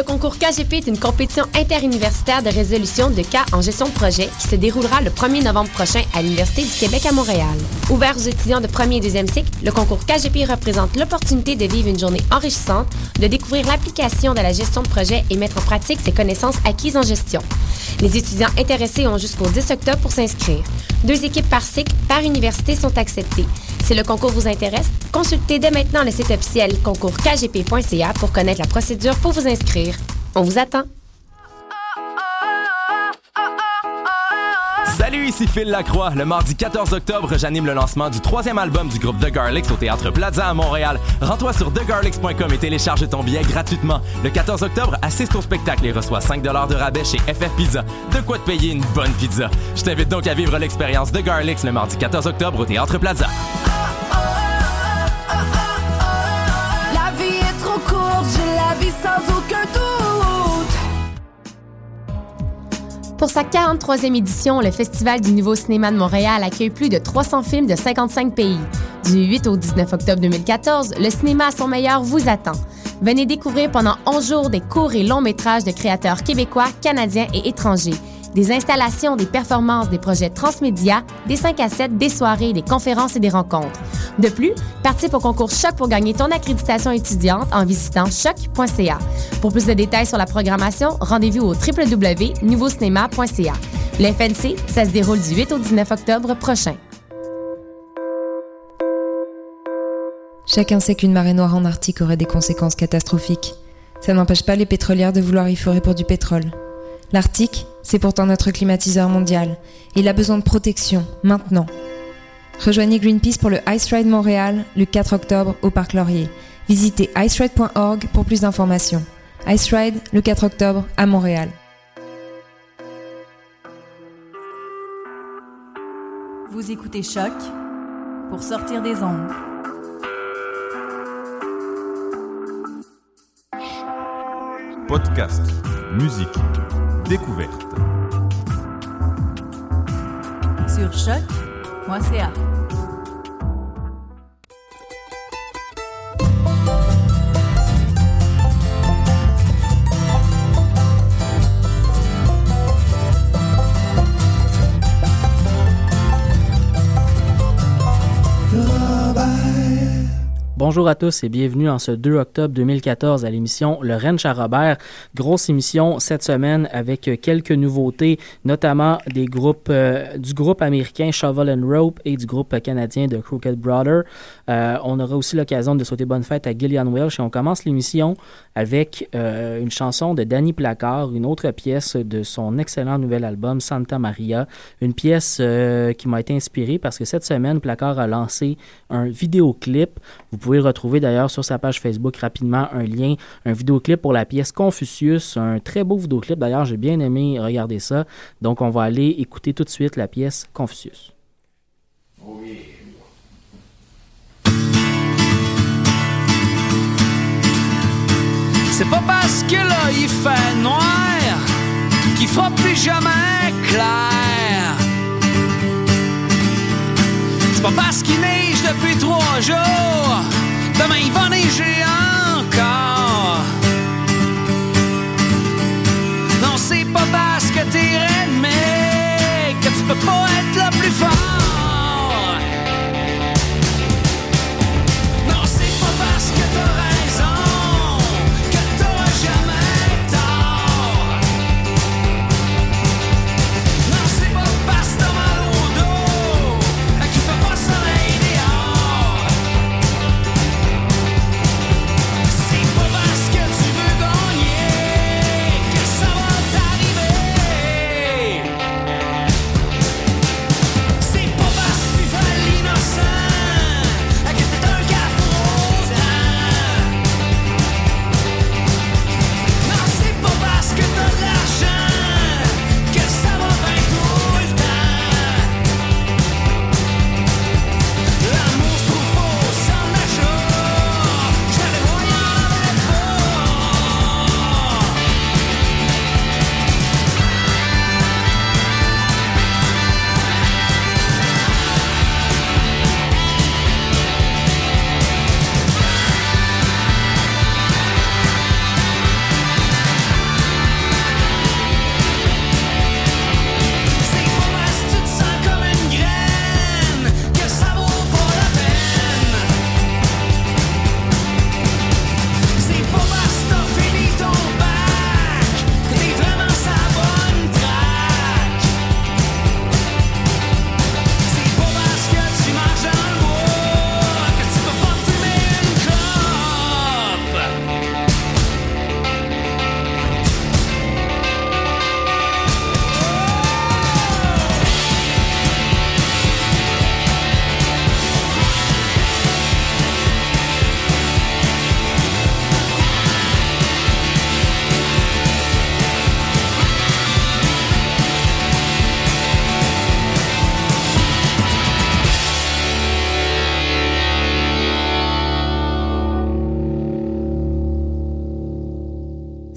Le concours KGP est une compétition interuniversitaire de résolution de cas en gestion de projet qui se déroulera le 1er novembre prochain à l'Université du Québec à Montréal. Ouvert aux étudiants de premier et deuxième cycle, le concours KGP représente l'opportunité de vivre une journée enrichissante, de découvrir l'application de la gestion de projet et mettre en pratique ses connaissances acquises en gestion. Les étudiants intéressés ont jusqu'au 10 octobre pour s'inscrire. Deux équipes par cycle, par université sont acceptées. Si le concours vous intéresse, consultez dès maintenant le site officiel concourskgp.ca pour connaître la procédure pour vous inscrire. On vous attend. Salut, ici Phil Lacroix. Le mardi 14 octobre, j'anime le lancement du troisième album du groupe The Garlics au Théâtre Plaza à Montréal. Rends-toi sur thegarlics.com et télécharge ton billet gratuitement. Le 14 octobre, assiste au spectacle et reçois 5 de rabais chez FF Pizza. De quoi te payer une bonne pizza. Je t'invite donc à vivre l'expérience The Garlics le mardi 14 octobre au Théâtre Plaza. Pour sa 43e édition, le Festival du Nouveau Cinéma de Montréal accueille plus de 300 films de 55 pays. Du 8 au 19 octobre 2014, le cinéma à son meilleur vous attend. Venez découvrir pendant 11 jours des courts et longs métrages de créateurs québécois, canadiens et étrangers. Des installations, des performances, des projets transmédia, des 5 à 7, des soirées, des conférences et des rencontres. De plus, participe au concours Choc pour gagner ton accréditation étudiante en visitant choc.ca. Pour plus de détails sur la programmation, rendez-vous au www.nouveaucinéma.ca. Le FNC, ça se déroule du 8 au 19 octobre prochain. Chacun sait qu'une marée noire en Arctique aurait des conséquences catastrophiques. Ça n'empêche pas les pétrolières de vouloir y forer pour du pétrole. L'Arctique, c'est pourtant notre climatiseur mondial. Il a besoin de protection, maintenant. Rejoignez Greenpeace pour le Ice Ride Montréal le 4 octobre au Parc Laurier. Visitez iceride.org pour plus d'informations. Ice Ride le 4 octobre à Montréal. Vous écoutez Choc pour sortir des ondes. Podcast, musique, découverte. Sur choc.ca. Bonjour à tous et bienvenue en ce 2 octobre 2014 à l'émission Le Ranch à Robert. Grosse émission cette semaine avec quelques nouveautés, notamment des groupes, euh, du groupe américain Shovel and Rope et du groupe canadien de Crooked Brother. Euh, on aura aussi l'occasion de souhaiter bonne fête à Gillian Welsh et on commence l'émission avec euh, une chanson de Danny Placard, une autre pièce de son excellent nouvel album Santa Maria, une pièce qui m'a été inspirée parce que cette semaine Placard a lancé un vidéoclip. Vous retrouver d'ailleurs sur sa page Facebook rapidement un lien, un vidéoclip pour la pièce Confucius, un très beau vidéoclip d'ailleurs, j'ai bien aimé regarder ça. Donc on va aller écouter tout de suite la pièce Confucius. C'est pas parce que là il fait noir qu'il fera plus jamais clair. C'est pas parce qu'il neige depuis trois jours, demain il va neiger encore. Non, c'est pas parce que t'es mais que tu peux pas être le plus fort.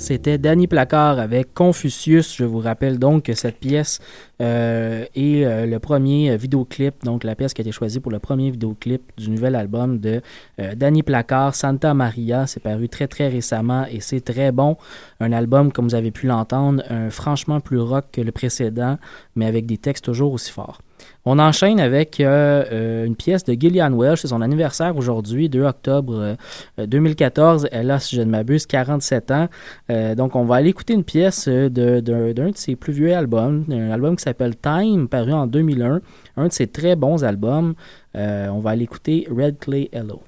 C'était Danny Placard avec Confucius. Je vous rappelle donc que cette pièce euh, est euh, le premier vidéoclip, donc la pièce qui a été choisie pour le premier vidéoclip du nouvel album de euh, Danny Placard, Santa Maria. C'est paru très très récemment et c'est très bon. Un album, comme vous avez pu l'entendre, franchement plus rock que le précédent, mais avec des textes toujours aussi forts. On enchaîne avec euh, euh, une pièce de Gillian Welsh. C'est son anniversaire aujourd'hui, 2 octobre 2014. Euh, Elle a, si je ne m'abuse, 47 ans. donc, on va aller écouter une pièce d'un de, de, ses plus vieux albums, un album qui s'appelle Time, paru en 2001. Un de ses très bons albums. on va aller écouter Red Clay Hello.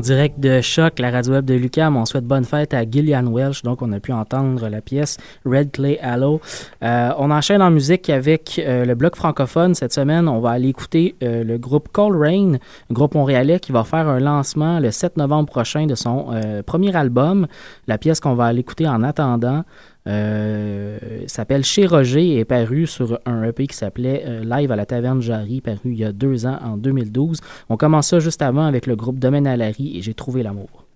Direct de Choc, la radio web de Lucam. On souhaite bonne fête à Gillian Welsh. Donc, on a pu entendre la pièce Red Clay Halo. Euh, on enchaîne en musique avec euh, le bloc francophone. Cette semaine, on va aller écouter euh, le groupe Cold Rain, groupe montréalais qui va faire un lancement le 7 novembre prochain de son premier album. La pièce qu'on va aller écouter en attendant, euh, s'appelle Chez Roger et est paru sur un EP qui s'appelait euh, Live à la Taverne Jarry, paru il y a deux ans, en 2012. On commence ça juste avant avec le groupe Domaine à Larry et j'ai trouvé l'amour.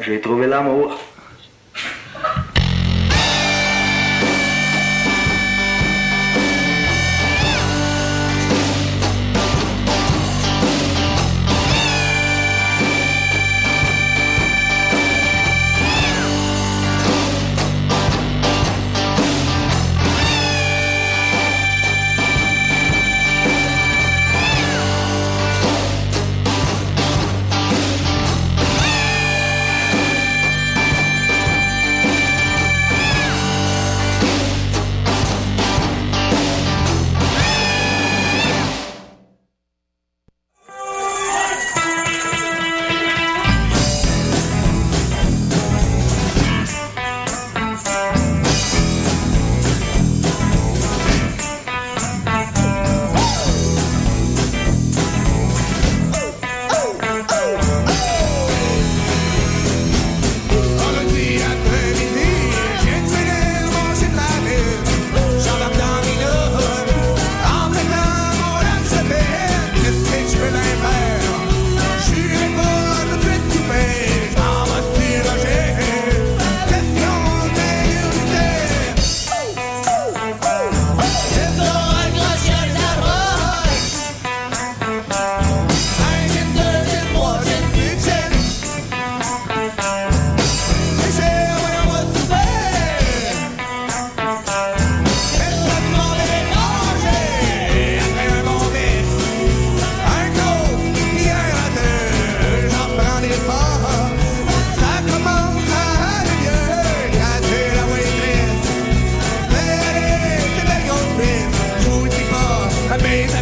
J'ai trouvé l'amour.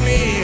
me.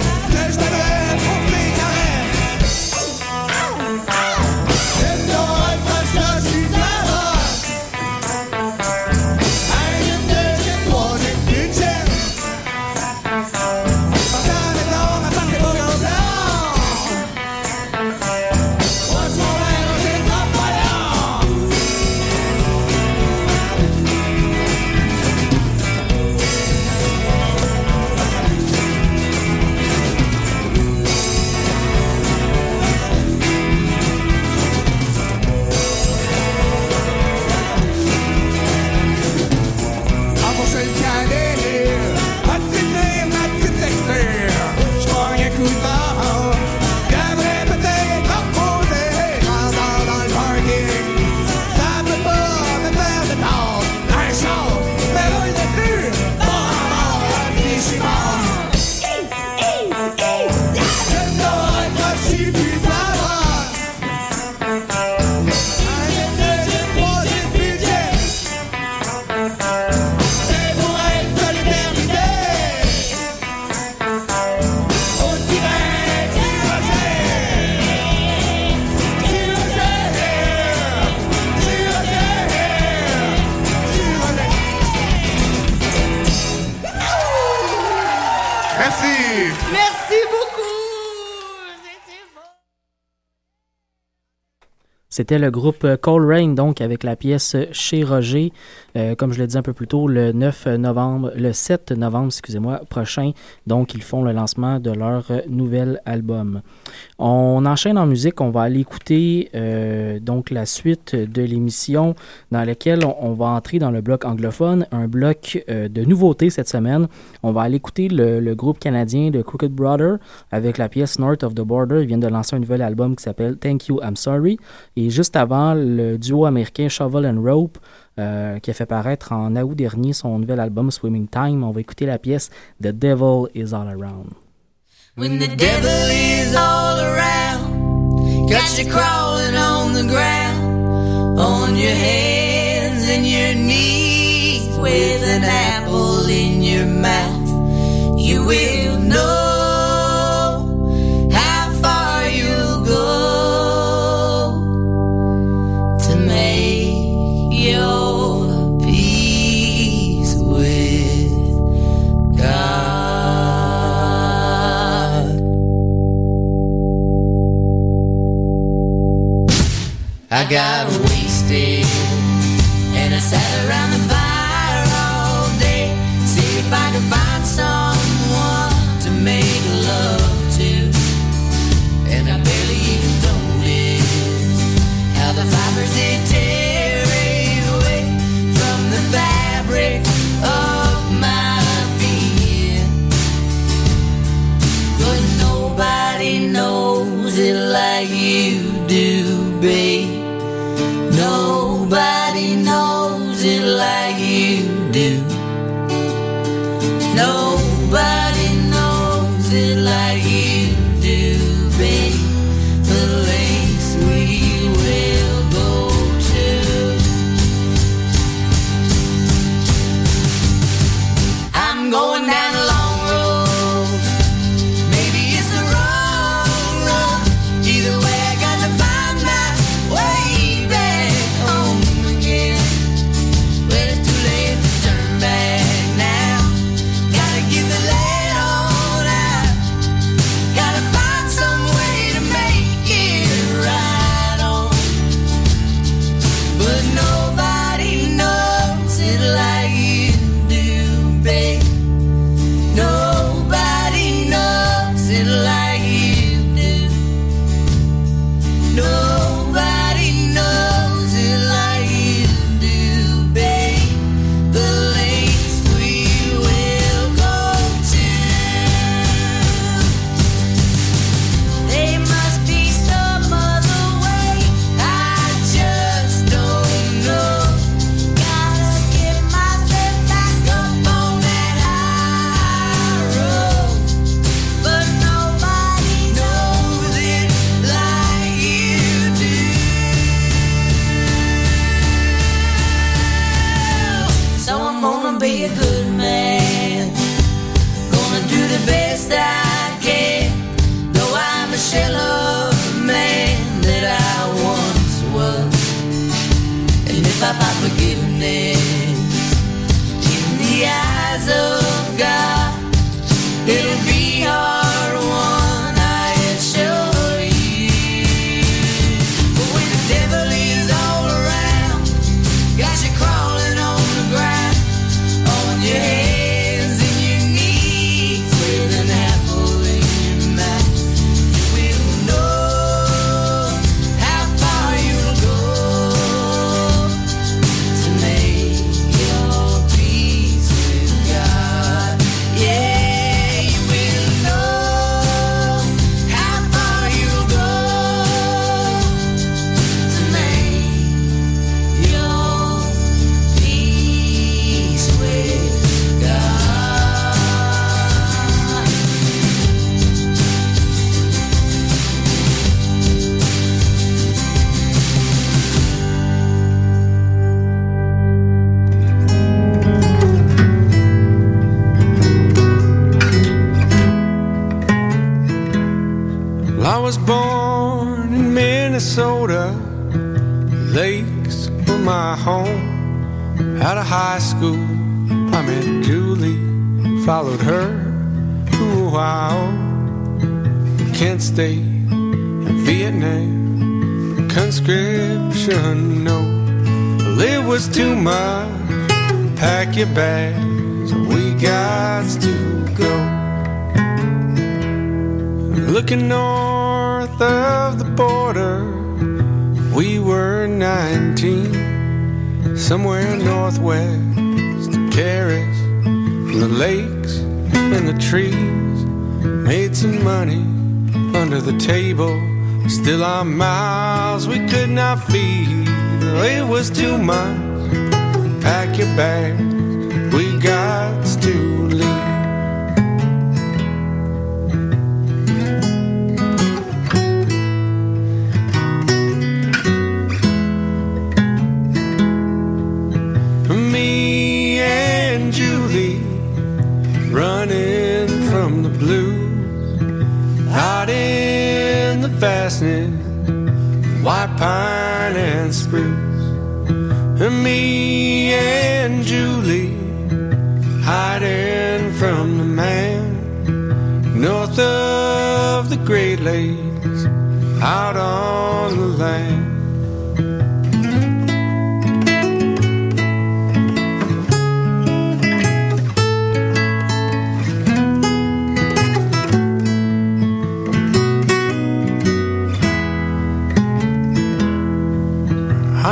C'était le groupe Cold Rain, donc, avec la pièce Chez Roger, euh, comme je l'ai dit un peu plus tôt, le 9 novembre, le 7 novembre, excusez-moi, prochain. Donc, ils font le lancement de leur nouvel album. On enchaîne en musique, on va aller écouter euh, donc la suite de l'émission dans laquelle on, va entrer dans le bloc anglophone, un bloc euh, de nouveautés cette semaine. On va aller écouter le, le, groupe canadien de Crooked Brother avec la pièce North of the Border. Ils viennent de lancer un nouvel album qui s'appelle Thank You, I'm Sorry. Et juste avant, le duo américain Shovel and Rope, euh, qui a fait paraître en août dernier son nouvel album Swimming Time. On va écouter la pièce The Devil is All Around. When the devil is all around, got you crawling on the ground, on your hands and your knees, with an apple in your mouth, you will know. I got wasted white pine and spruce. And me and Julie hiding from the man north of the Great Lakes out on the land.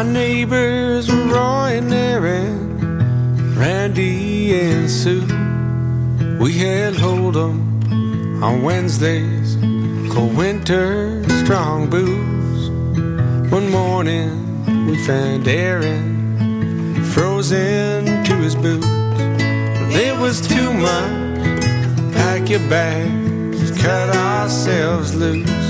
Our neighbors were Roy and Aaron, Randy and Sue. We had Hold'em on Wednesdays, cold winter, strong booze. One morning we found Aaron frozen to his boots. It was too much. Pack your bags, cut ourselves loose.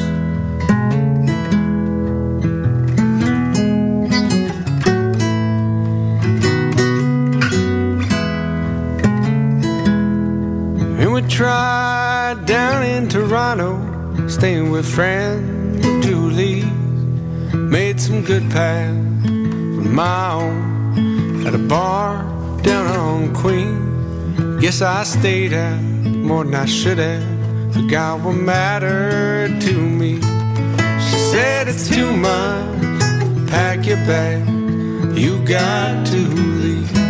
Tried down in Toronto, staying with friends of Julie's. Made some good pals with my own at a bar down on Queen. Guess I stayed out more than I should have. Forgot what mattered to me. She said it's too much. Pack your bag, you got to leave.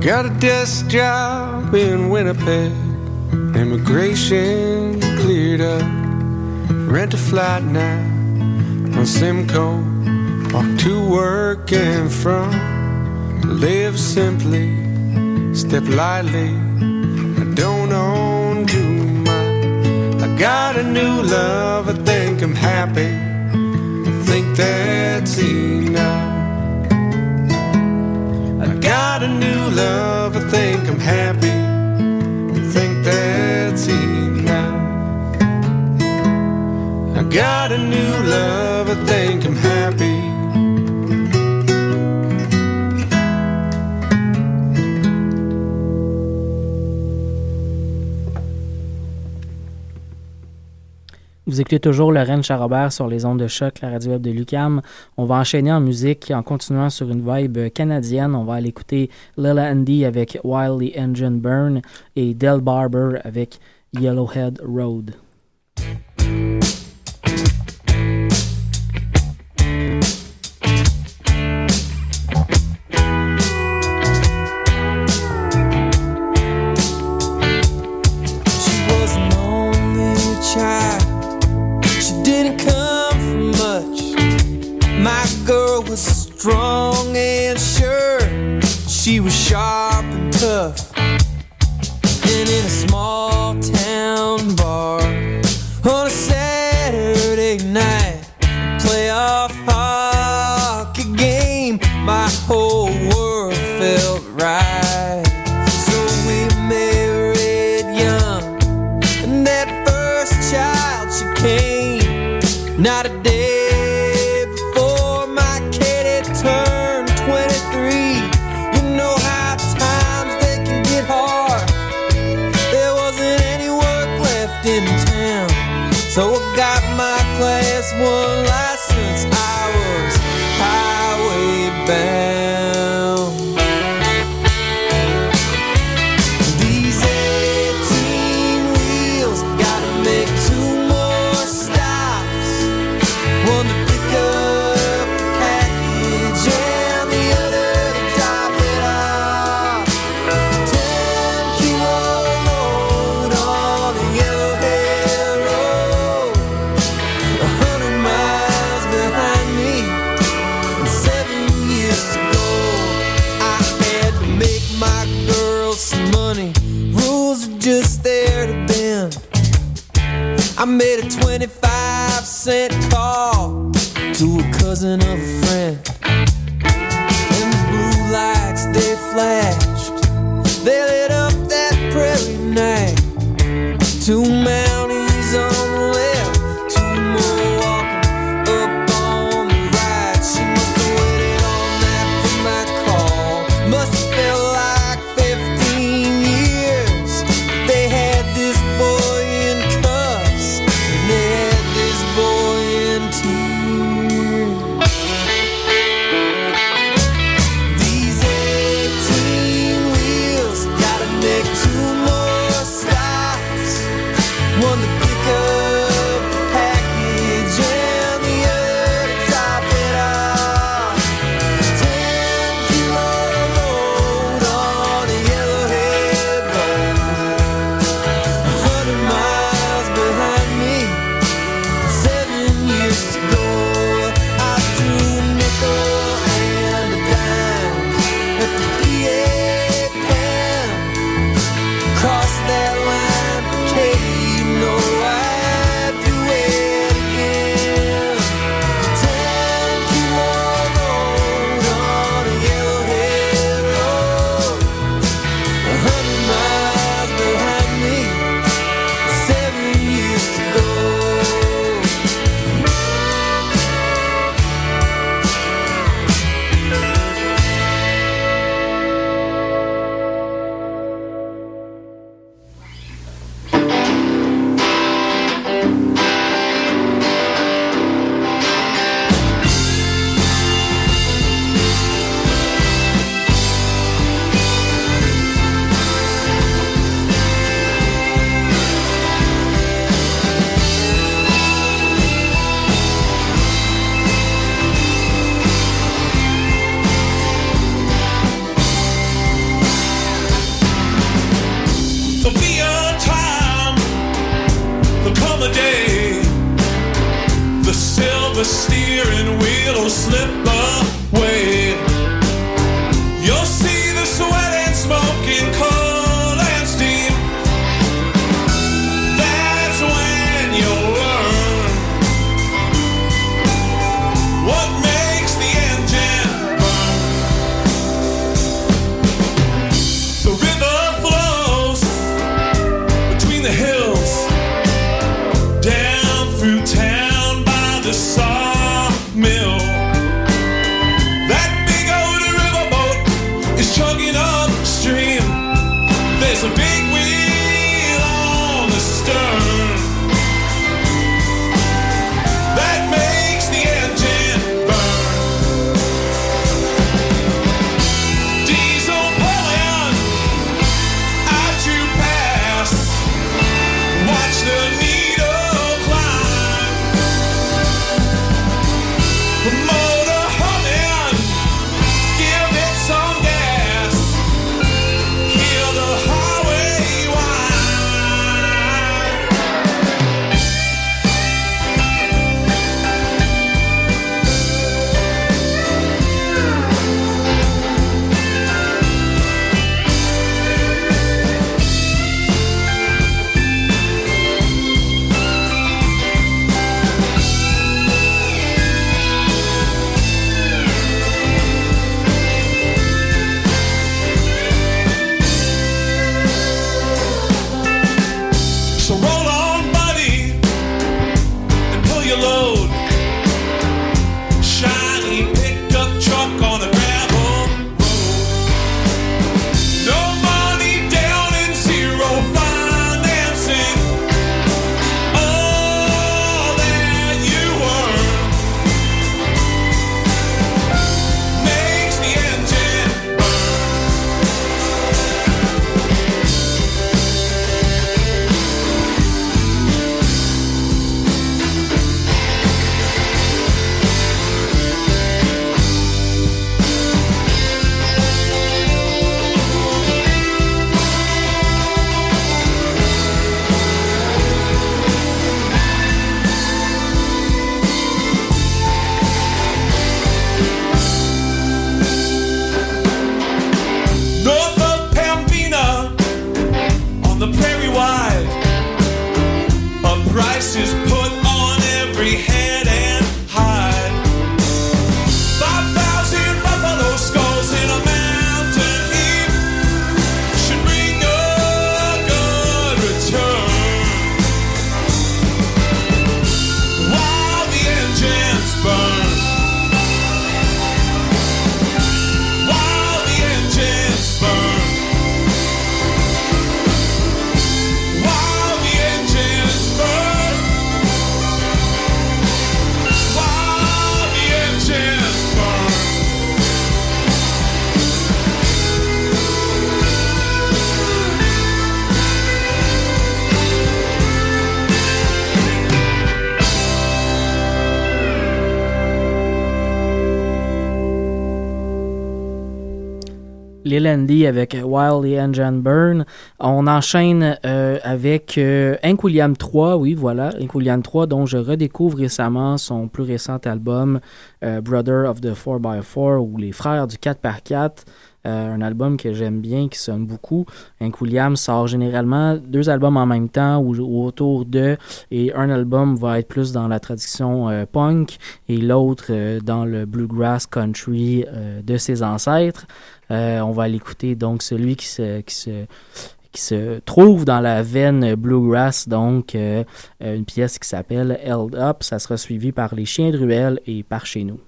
Got a desk job in Winnipeg. Immigration cleared up. Rent a flat now on Simcoe. Walk to work and from. Live simply, step lightly. I don't own too much. I got a new love. I think I'm happy. I think that's enough. I got a new love, I think I'm happy. I think that's enough. I got a new love, I think I'm Vous écoutez toujours Lorraine Charrobert sur les ondes de choc, la radio web de Lucam. On va enchaîner en musique en continuant sur une vibe canadienne. On va aller écouter Lila Andy avec While the Engine Burn et Del Barber avec Yellowhead Road. Strong and sure. She was sharp and tough. And in a small town bar so I got Avec Wild and John Byrne. On enchaîne euh, avec euh, Hank William 3, oui, voilà, Hank William 3, dont je redécouvre récemment son plus récent album euh, Brother of the 4x4 ou Les Frères du 4x4. Euh, un album que j'aime bien, qui sonne beaucoup. Hank Williams sort généralement deux albums en même temps ou, autour de, et un album va être plus dans la tradition punk et l'autre dans le bluegrass country de ses ancêtres. Euh, on va l'écouter. Donc, celui qui se, qui se qui se trouve dans la veine bluegrass, donc euh, une pièce qui s'appelle Held Up. Ça sera suivi par Les Chiens de Ruelle et par Chez nous.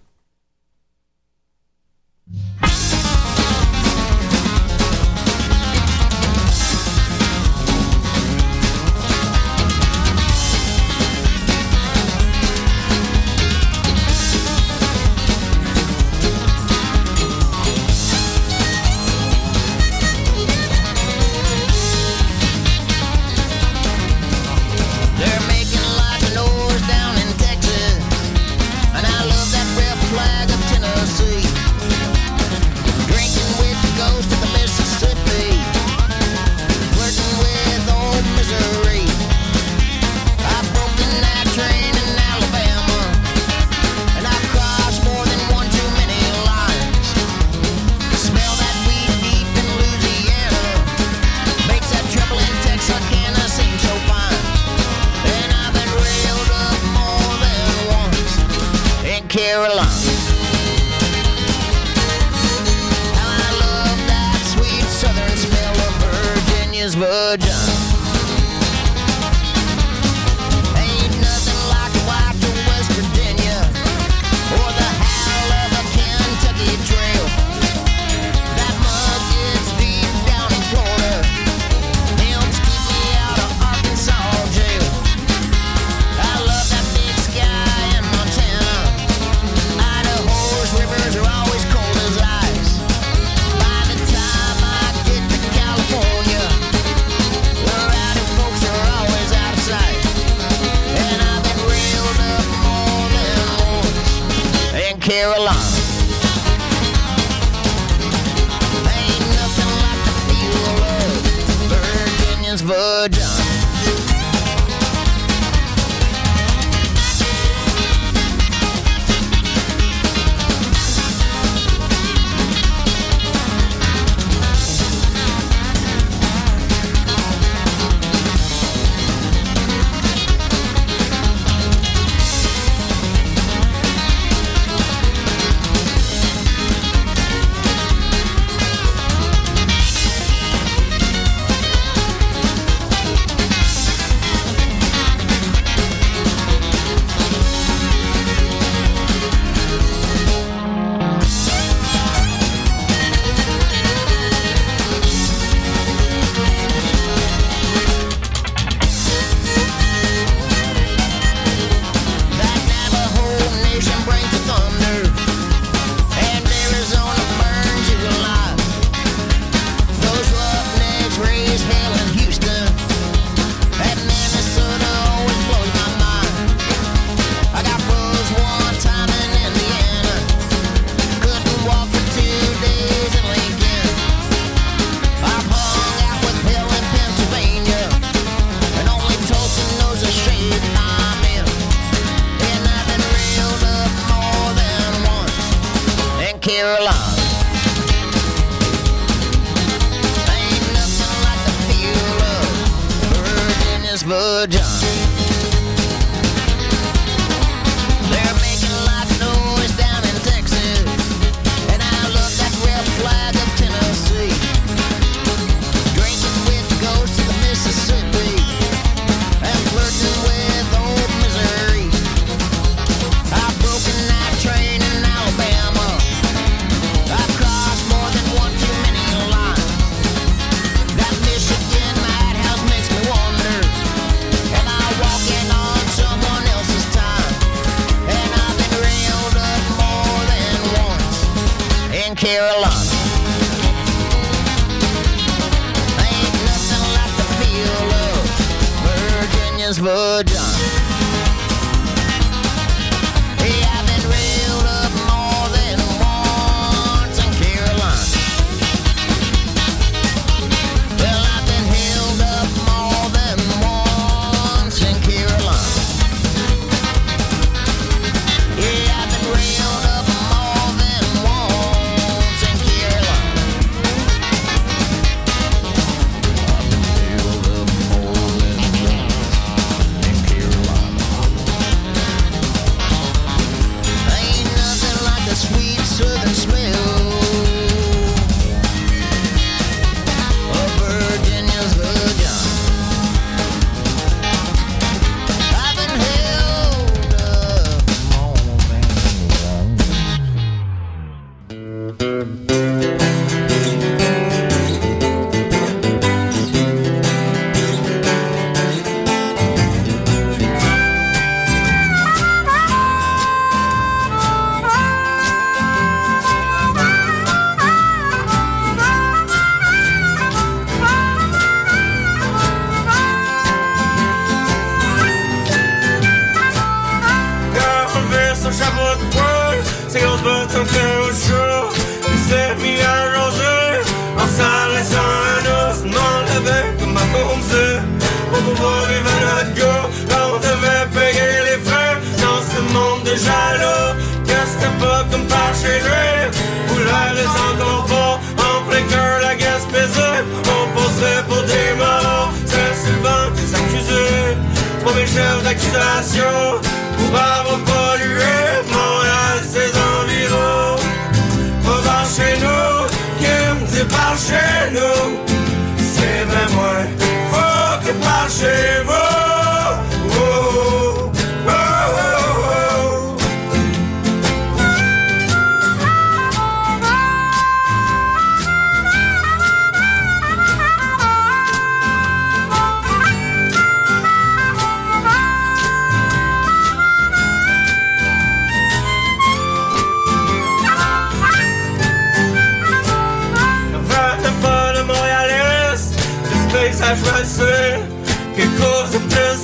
D'accusation, pour avoir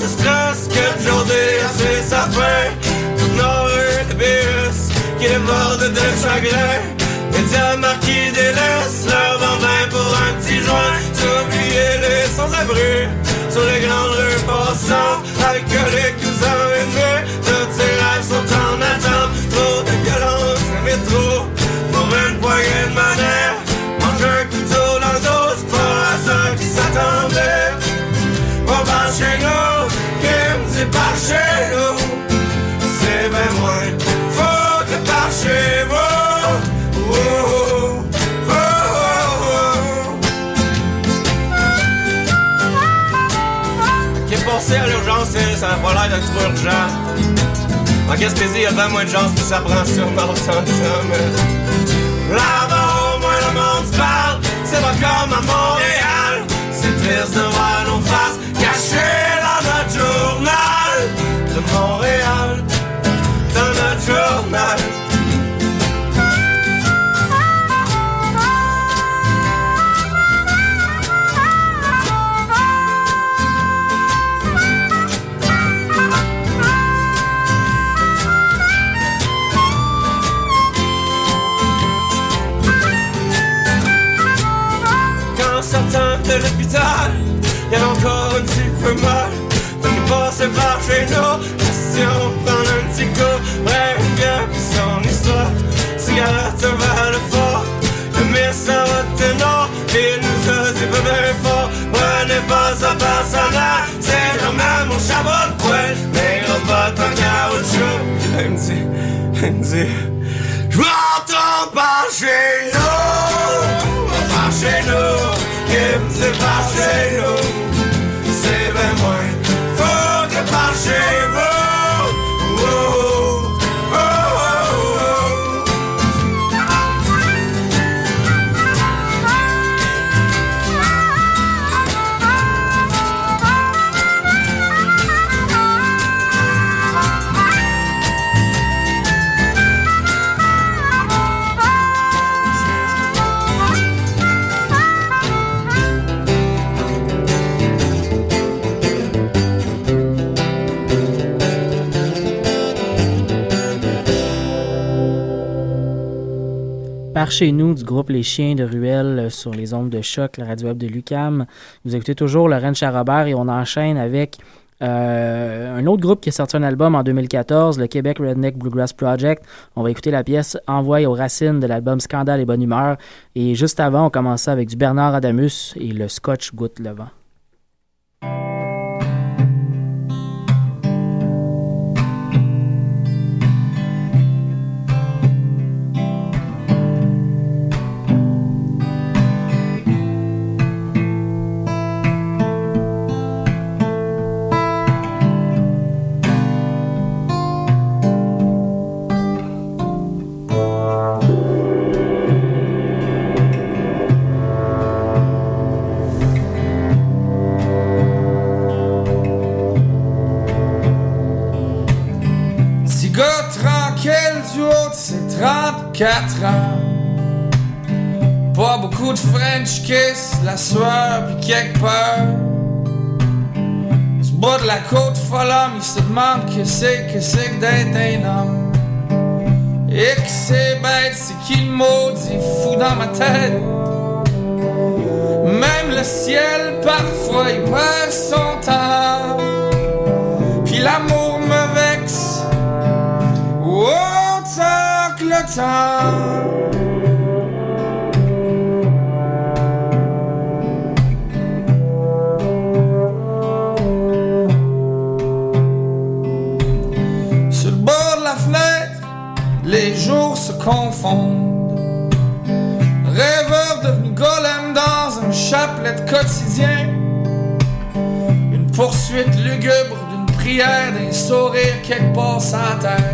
de stress que journée à ses sapins. Tout nord de qui déborde de chagrin. Les diamants qui délaissent leur bambin pour un petit joint. S'oublier les sans-abri sur les grandes rues passant. Alcooliques ou ennemis, toutes ces rêves sont en attente. Trop de violence, mais trop pour une poignée de manère. Mange un couteau dans le dos, c'est pas à ça qui s'attendait. On va chez nous, qui me dit par chez nous. C'est bien moins faux que par chez vous. Oh, oh, oh, oh, oh. Qui est passé à l'urgence, ça n'a pas l'air d'être trop urgent. En Gaspésie, il y a bien moins de chance que ça prend sûrement autant de. Là-bas, au moins, le monde se parle. C'est pas comme à Montréal. C'est triste de voir nos faces Montréal. Dans notre journal. Quand sortant de l'hôpital, y'avait encore un petit peu mal. Il passait par chez nous, Pas c'est normal mon chapeau de poêle. Mais grosses bottes en il me dit, je m'entends par chez nous, par chez nous, qui me dit par chez nous, c'est bien moins faux que par chez vous. Par chez nous, du groupe Les Chiens de Ruelle euh, sur les ondes de choc, la radio web de Lucam. Vous écoutez toujours Lorraine Charrobert et on enchaîne avec euh, un autre groupe qui a sorti un album en 2014, le Québec Redneck Bluegrass Project. On va écouter la pièce Envoie aux racines de l'album Scandale et Bonne Humeur. Et juste avant, on commençait avec du Bernard Adamus et le Scotch Goutte le vent. Que c'est que c'est que d'être un homme. Et que c'est bête, c'est qui le maudit fou dans ma tête. Même le ciel, parfois, il perd son temps. Puis l'amour me vexe autant que le temps. Quotidien. Une poursuite lugubre d'une prière, d'un sourire quelque part la terre.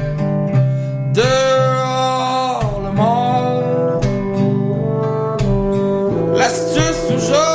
Dehors le monde. L'astuce aujourd'hui,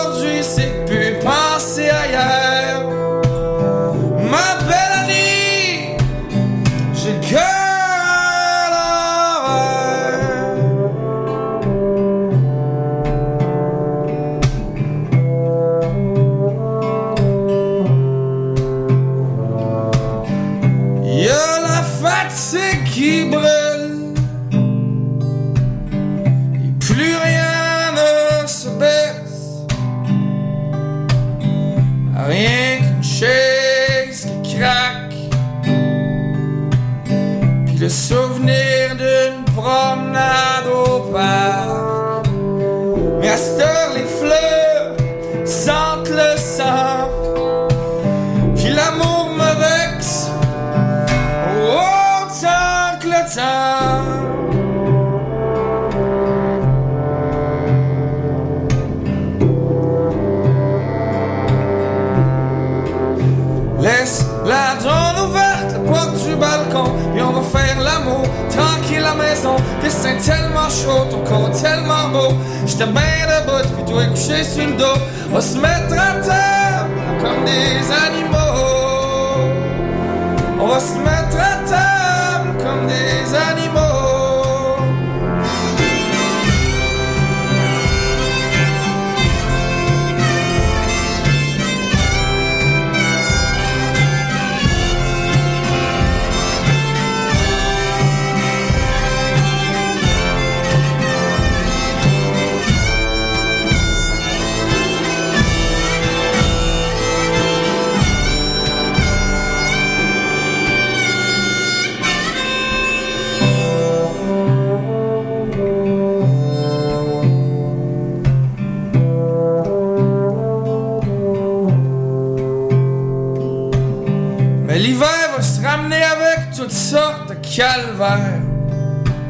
Mais l'hiver va se ramener avec toutes sortes de calvaires.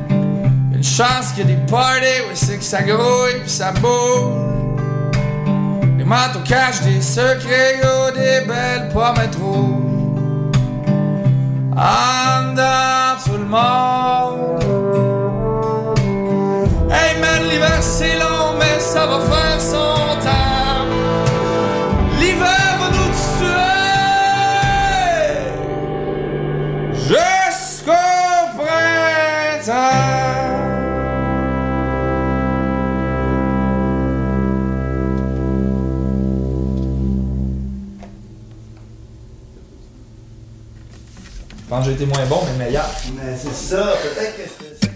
Une chance qu'il y a des parties où c'est que ça grouille pis ça bouge. Les manteaux cachent des secrets, y'a des belles pommes rouges. En tout le monde. Hey man, l'hiver c'est long, mais ça va faire son temps. Que j'ai été moins bon, mais meilleur. Mais c'est ça, peut-être que c'est ça.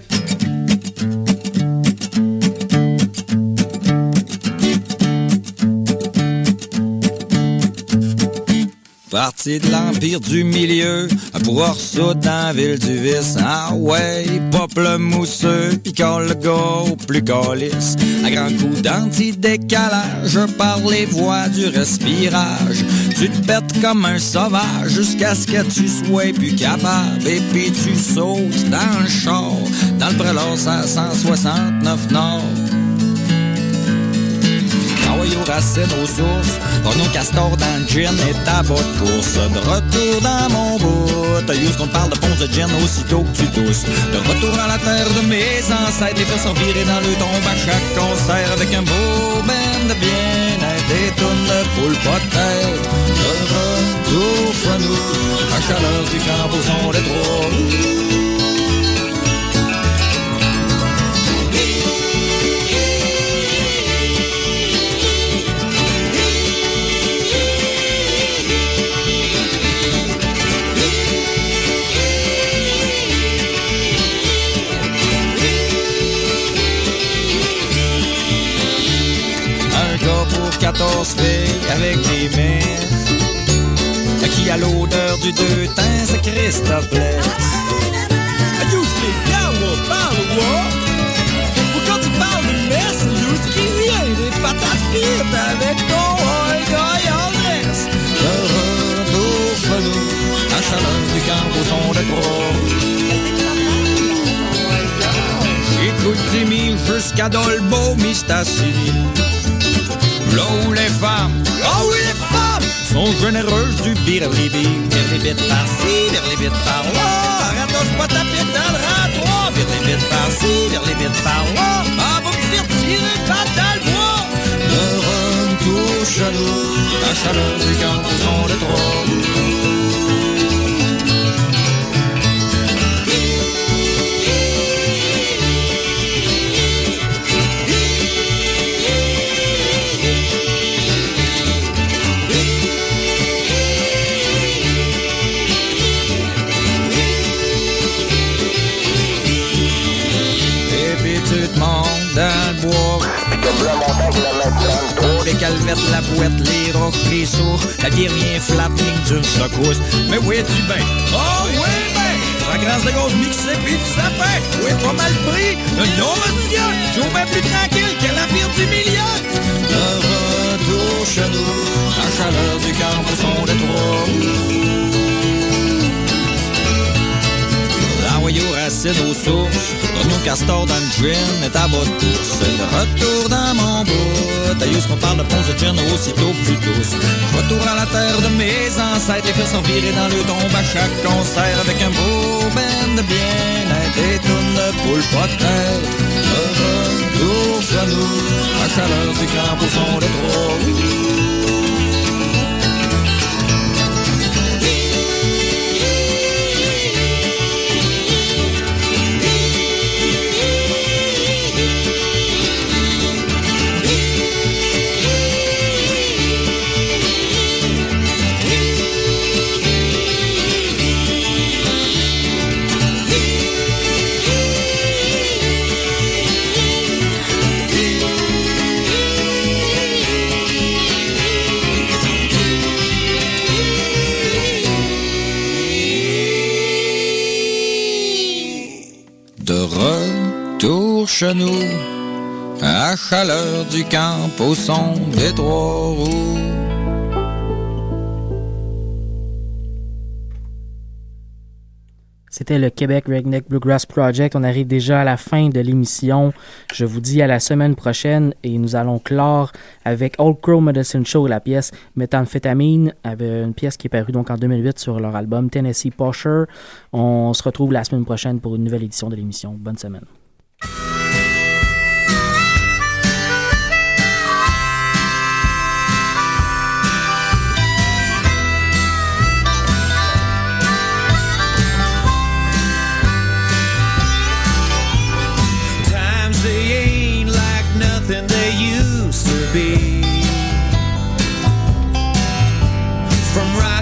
Parti de l'Empire du Milieu pour Orso dans la ville du vice. Ah ouais, pop le mousseux, pis le au plus calice. À grand coup d'anti-décalage par les voies du respirage. Tu te pètes comme un sauvage jusqu'à ce que tu sois plus capable. Et puis tu sautes dans le char, dans le prélos à 169 Nord. Envoyé aux racines, aux sources, pour nos castors dans le gin et ta botte de course. De retour dans mon bout, t'as qu'on parle de ponce de gin aussitôt que tu tousses. De retour à la terre de mes ancêtres, les sont virés dans le tombe à chaque concert avec un beau band de bien-être et tonnes de poule peut-être. De retour chez nous, la chaleur du camp au son des trois. Du deux teints, c'est Christophe parle-moi. Ou quand tu parles de messe, Youski, rien patates frites avec ton Olga Andrés. Le retour nous, à chaleur du camp au son de Jimmy jusqu'à Dolbo, Mistassini. Là où les femmes, là où les femmes sont généreuses du les bêtes par-ci, les bêtes par-là. Arrête pas ta pied dans le les bêtes par-ci, les bêtes par-là. Ah, va faire tirer le bois. Le retour nous, la chaleur du camp au son de trois. Dans le bois. Oh, les calvettes, la boîte, les rocs, les sourds. La bière vient flat, ligne d'une secousse. Mais où es-tu ben? Oh, oui, ben! La grâce de gauche mixée, puis du sapin. Oui, pas mal pris. Non, monsieur, j'ai bien plus tranquille que la pire du milieu. Le retour chez nous, la chaleur du camp au son des trois Envoyé aux racines, aux sources, nos castors dans le gin est à votre course. Le retour dans mon bout, d'ailleurs, qu'on parle de ponce de gin aussitôt tu tousses. Retour à la terre de mes ancêtres, les fils sont virés dans le tombe à chaque concert avec un beau band de bien-être et tourne de pas de tête. Le retour chez nous, la chaleur du camp au des trois. À chaleur du camp au son des trois roues. C'était le Québec Redneck Bluegrass Project. On arrive déjà à la fin de l'émission. Je vous dis à la semaine prochaine et nous allons clore avec Old Crow Medicine Show, la pièce Methamphétamine, avec une pièce qui est parue donc en 2008 sur leur album Tennessee Pusher. On se retrouve la semaine prochaine pour une nouvelle édition de l'émission. Bonne semaine.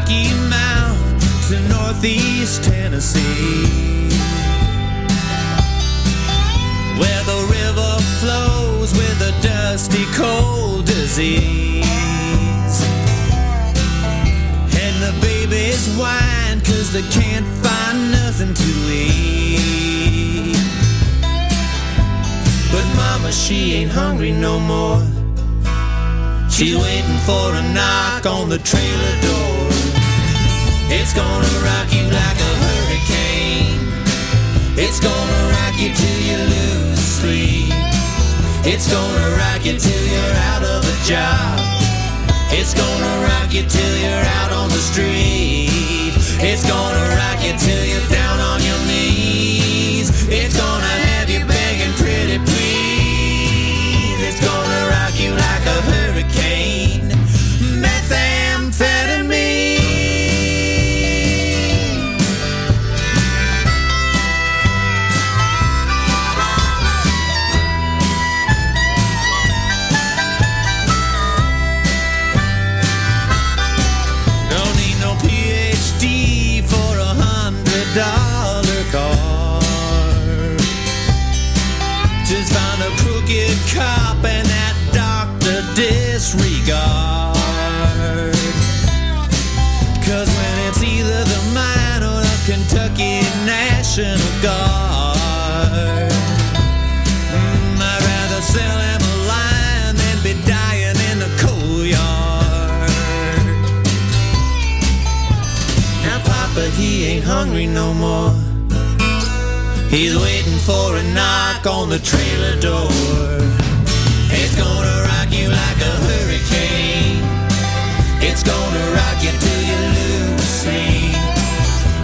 Rocky to Northeast Tennessee, where the river flows with a dusty cold disease. And the babies whine cause they can't find nothing to eat. But mama, she ain't hungry no more. She's waiting for a knock on the trailer door. It's gonna rock you like a hurricane. It's gonna rock you till you lose sleep. It's gonna rock you till you're out of a job. It's gonna rock you till you're out on the street. It's gonna rock you till you're down on your knees. It's gonna have you begging pretty please. It's gonna rock you like a hurricane. Cop and that doctor dis disregard. Cause when it's either the mine or the Kentucky National Guard, mm, I'd rather sell him a line than be dying in the coal yard. Now, Papa, he ain't hungry no more. He's waiting for a knock on the trailer door. It's gonna rock you like a hurricane. It's gonna rock you till you lose sleep.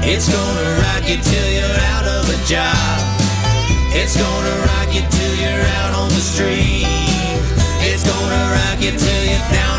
It's gonna rock you till you're out of a job. It's gonna rock you till you're out on the street. It's gonna rock you till you're down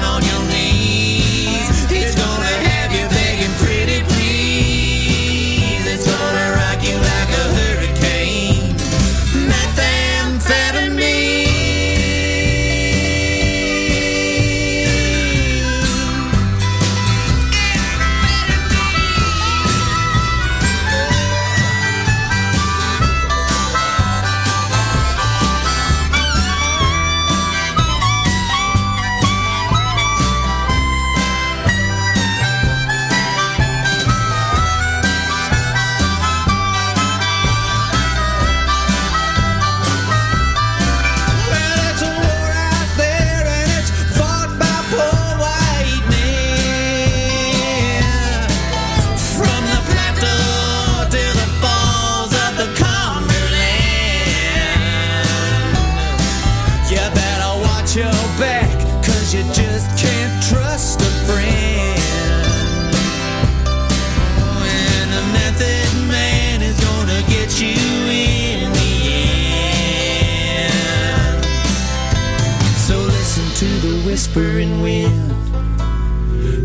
whispering wind.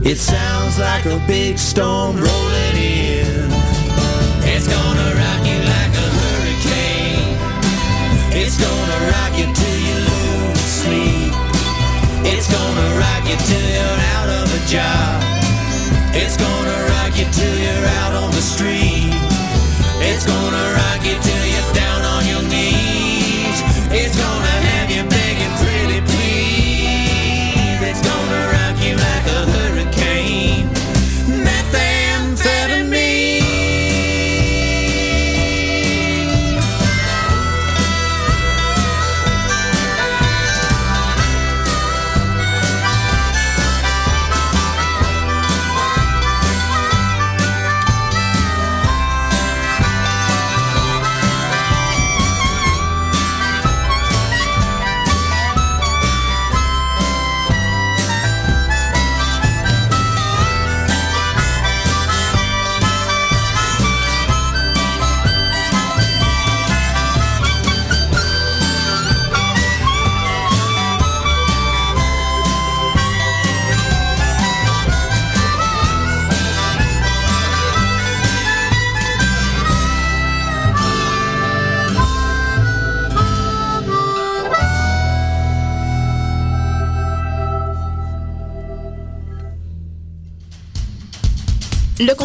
It sounds like a big storm rolling in. It's gonna rock you like a hurricane. It's gonna rock you till you lose sleep. It's gonna rock you till you're out of a job. It's gonna rock you till you're out on the street. It's gonna rock you till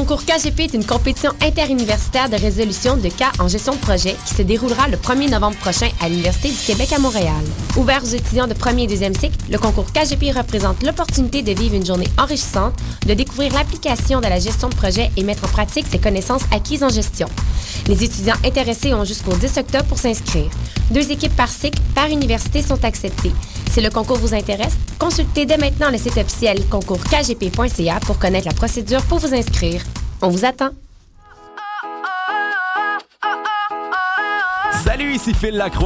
concours KGP est une compétition interuniversitaire de résolution de cas en gestion de projet qui se déroulera le 1er novembre prochain à l'Université du Québec à Montréal. Ouvert aux étudiants de premier et deuxième cycle, le concours KGP représente l'opportunité de vivre une journée enrichissante, de découvrir l'application de la gestion de projet et mettre en pratique ses connaissances acquises en gestion. Les étudiants intéressés ont jusqu'au 10 octobre pour s'inscrire. Deux équipes par cycle, par université sont acceptées. Si le concours vous intéresse, consultez dès maintenant le site officiel concourskgp.ca pour connaître la procédure pour vous inscrire. On vous attend. Salut, ici Phil Lacroix.